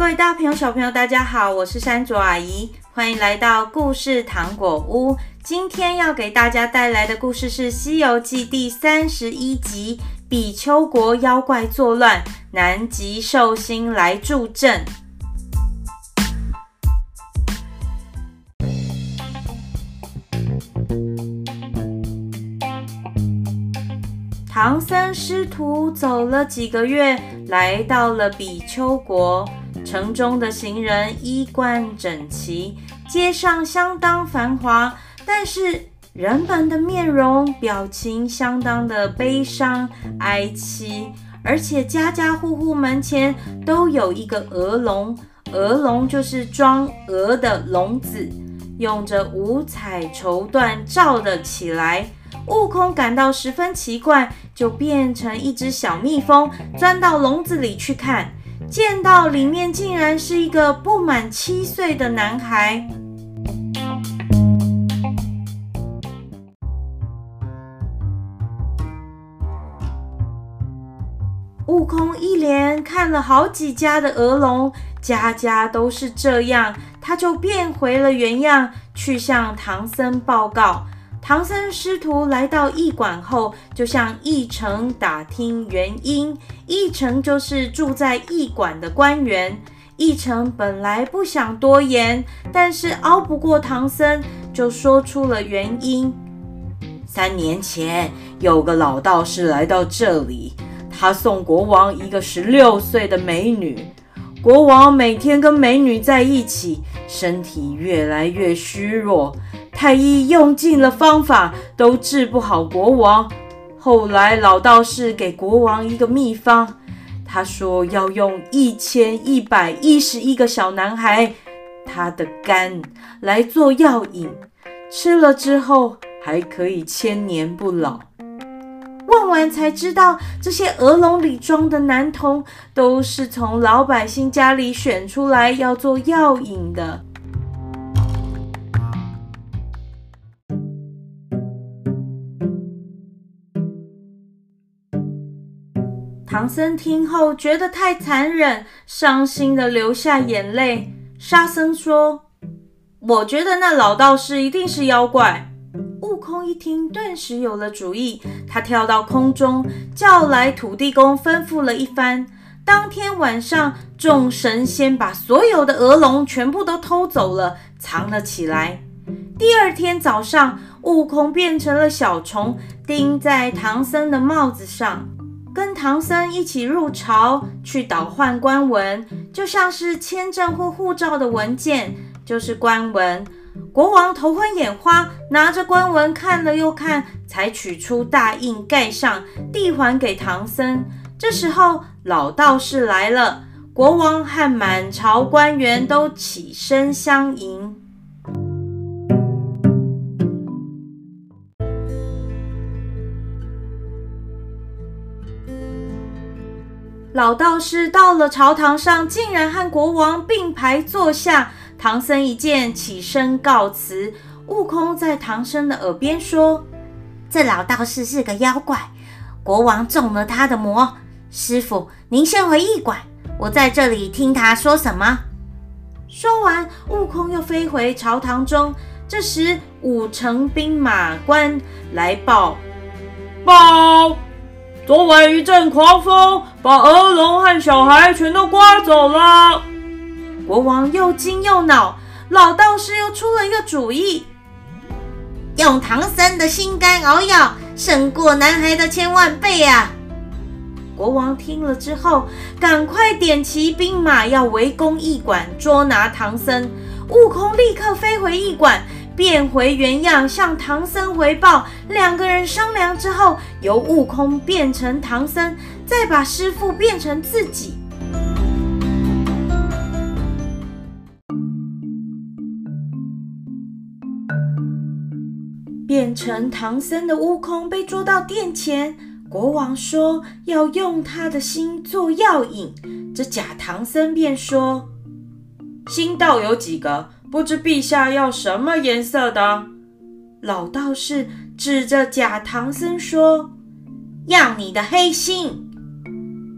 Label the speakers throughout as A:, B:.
A: 各位大朋友、小朋友，大家好，我是山竹阿姨，欢迎来到故事糖果屋。今天要给大家带来的故事是《西游记》第三十一集《比丘国妖怪作乱，南极寿星来助阵》。唐僧师徒走了几个月，来到了比丘国。城中的行人衣冠整齐，街上相当繁华，但是人们的面容表情相当的悲伤哀戚，而且家家户户门前都有一个鹅笼，鹅笼就是装鹅的笼子，用着五彩绸缎罩了起来。悟空感到十分奇怪，就变成一只小蜜蜂，钻到笼子里去看。见到里面竟然是一个不满七岁的男孩。悟空一连看了好几家的鹅笼，家家都是这样，他就变回了原样，去向唐僧报告。唐僧师徒来到驿馆后，就向驿丞打听原因。驿丞就是住在驿馆的官员。驿丞本来不想多言，但是拗不过唐僧，就说出了原因。三年前，有个老道士来到这里，他送国王一个十六岁的美女。国王每天跟美女在一起，身体越来越虚弱。太医用尽了方法，都治不好国王。后来老道士给国王一个秘方，他说要用一千一百一十一个小男孩他的肝来做药引，吃了之后还可以千年不老。问完才知道，这些鹅笼里装的男童都是从老百姓家里选出来要做药引的。唐僧听后觉得太残忍，伤心的流下眼泪。沙僧说：“我觉得那老道士一定是妖怪。”悟空一听，顿时有了主意。他跳到空中，叫来土地公，吩咐了一番。当天晚上，众神仙把所有的鹅笼全部都偷走了，藏了起来。第二天早上，悟空变成了小虫，钉在唐僧的帽子上。跟唐僧一起入朝去倒换官文，就像是签证或护照的文件，就是官文。国王头昏眼花，拿着官文看了又看，才取出大印盖上，递还给唐僧。这时候老道士来了，国王和满朝官员都起身相迎。老道士到了朝堂上，竟然和国王并排坐下。唐僧一见，起身告辞。悟空在唐僧的耳边说：“这老道士是个妖怪，国王中了他的魔。师傅，您先回驿馆，我在这里听他说什么。”说完，悟空又飞回朝堂中。这时，五城兵马官来报：“报。”昨晚一阵狂风，把鹅笼和小孩全都刮走了。国王又惊又恼，老道士又出了一个主意，用唐僧的心肝熬药，胜过男孩的千万倍啊！国王听了之后，赶快点齐兵马要围攻驿馆，捉拿唐僧。悟空立刻飞回驿馆。变回原样，向唐僧回报。两个人商量之后，由悟空变成唐僧，再把师傅变成自己。变成唐僧的悟空被捉到殿前，国王说要用他的心做药引。这假唐僧便说：“心道有几个？”不知陛下要什么颜色的？老道士指着假唐僧说：“要你的黑心。”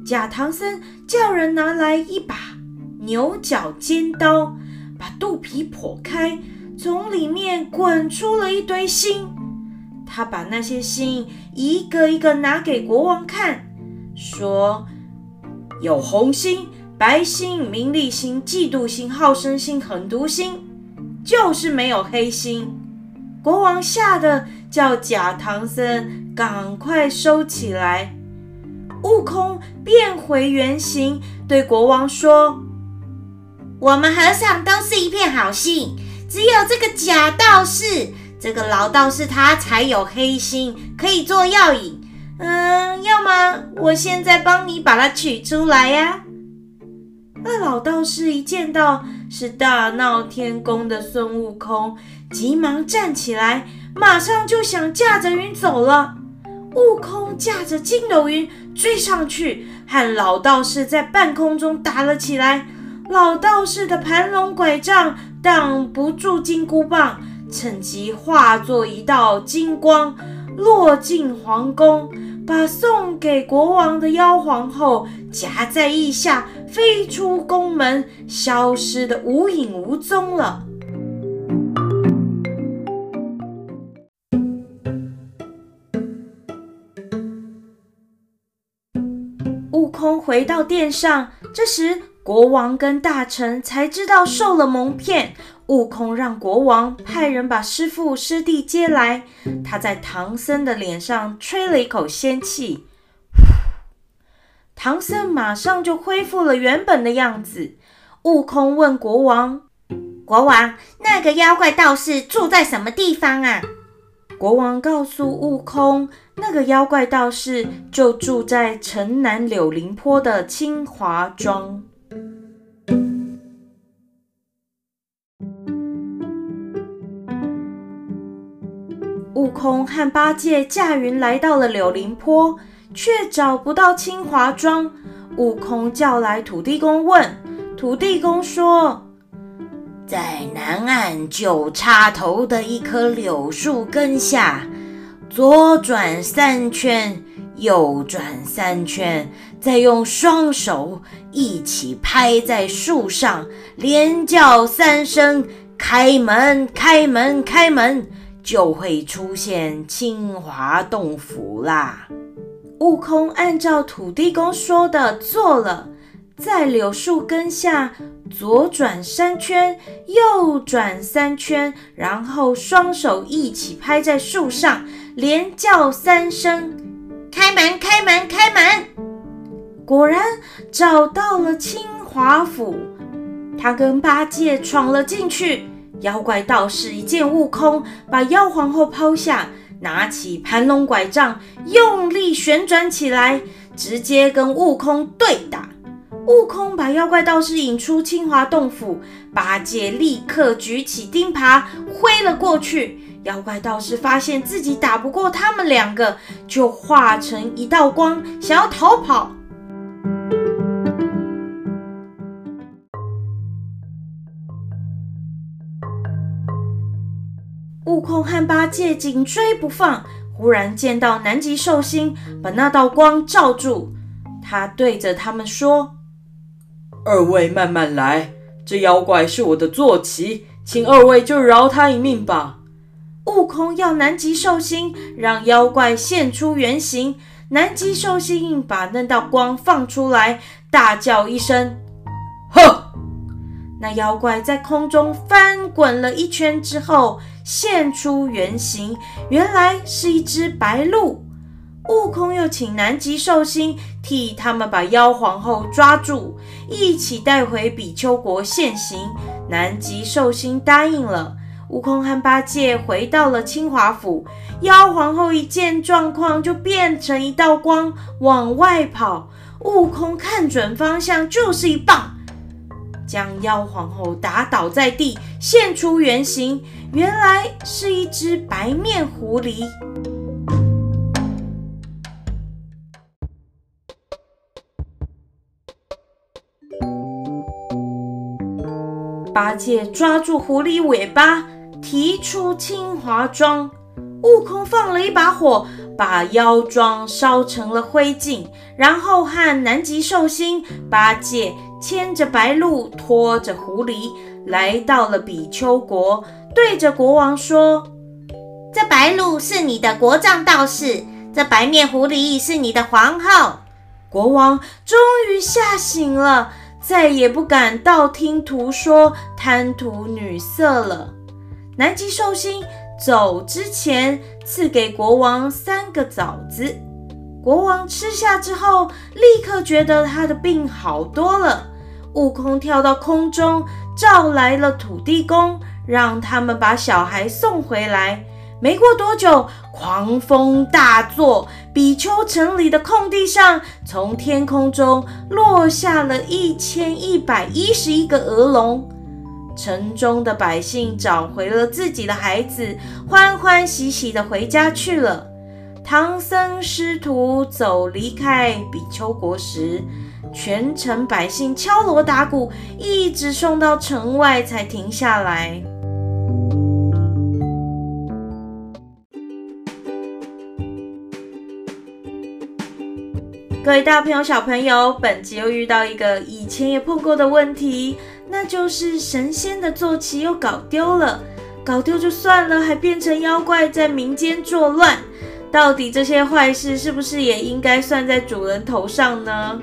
A: 假唐僧叫人拿来一把，牛角尖刀，把肚皮剖开，从里面滚出了一堆心。他把那些心一个一个拿给国王看，说：“有红心、白星、名利星、嫉妒心、好胜心、狠毒心，就是没有黑星。”国王吓得叫假唐僧赶快收起来。悟空变回原形，对国王说：“我们和尚都是一片好心，只有这个假道士，这个老道士他才有黑心，可以做药引。嗯，要么我现在帮你把它取出来呀。”那老道士一见到是大闹天宫的孙悟空，急忙站起来，马上就想驾着云走了。悟空驾着筋斗云追上去，和老道士在半空中打了起来。老道士的盘龙拐杖挡不住金箍棒，趁机化作一道金光，落进皇宫，把送给国王的妖皇后夹在腋下，飞出宫门，消失的无影无踪了。悟空回到殿上，这时国王跟大臣才知道受了蒙骗。悟空让国王派人把师傅师弟接来，他在唐僧的脸上吹了一口仙气，唐僧马上就恢复了原本的样子。悟空问国王：“国王，那个妖怪道士住在什么地方啊？”国王告诉悟空，那个妖怪道士就住在城南柳林坡的清华庄。悟空和八戒驾云来到了柳林坡，却找不到清华庄。悟空叫来土地公问，土地公说，在南岸九叉头的一棵柳树根下，左转三圈，右转三圈，再用双手一起拍在树上，连叫三声“开门，开门，开门”，就会出现清华洞府啦。悟空按照土地公说的做了。在柳树根下左转三圈，右转三圈，然后双手一起拍在树上，连叫三声：“开门，开门，开门！”果然找到了清华府。他跟八戒闯了进去。妖怪道士一见悟空，把妖皇后抛下，拿起盘龙拐杖，用力旋转起来，直接跟悟空对打。悟空把妖怪道士引出清华洞府，八戒立刻举起钉耙挥了过去。妖怪道士发现自己打不过他们两个，就化成一道光，想要逃跑。悟空和八戒紧追不放，忽然见到南极寿星把那道光照住，他对着他们说。二位慢慢来，这妖怪是我的坐骑，请二位就饶他一命吧。悟空要南极寿星让妖怪现出原形，南极寿星把那道光放出来，大叫一声：“呵！”那妖怪在空中翻滚了一圈之后，现出原形，原来是一只白鹿。悟空又请南极寿星替他们把妖皇后抓住，一起带回比丘国现形。南极寿星答应了。悟空和八戒回到了清华府，妖皇后一见状况，就变成一道光往外跑。悟空看准方向，就是一棒，将妖皇后打倒在地，现出原形，原来是一只白面狐狸。八戒抓住狐狸尾巴，提出清华庄。悟空放了一把火，把妖庄烧成了灰烬，然后和南极寿星、八戒牵着白鹿，拖着狐狸，来到了比丘国，对着国王说：“
B: 这白鹿是你的国丈道士，这白面狐狸是你的皇后。”
A: 国王终于吓醒了，再也不敢道听途说、贪图女色了。南极寿星走之前赐给国王三个枣子，国王吃下之后，立刻觉得他的病好多了。悟空跳到空中，召来了土地公，让他们把小孩送回来。没过多久，狂风大作，比丘城里的空地上，从天空中落下了一千一百一十一个鹅笼。城中的百姓找回了自己的孩子，欢欢喜喜地回家去了。唐僧师徒走离开比丘国时，全城百姓敲锣打鼓，一直送到城外才停下来。各位大朋友、小朋友，本集又遇到一个以前也碰过的问题，那就是神仙的坐骑又搞丢了。搞丢就算了，还变成妖怪在民间作乱。到底这些坏事是不是也应该算在主人头上呢？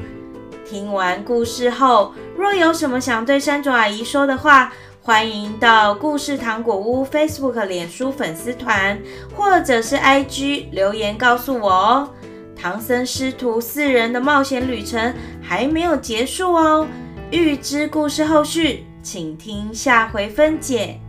A: 听完故事后，若有什么想对山竹阿姨说的话，欢迎到故事糖果屋 Facebook、脸书粉丝团，或者是 IG 留言告诉我哦。唐僧师徒四人的冒险旅程还没有结束哦，预知故事后续，请听下回分解。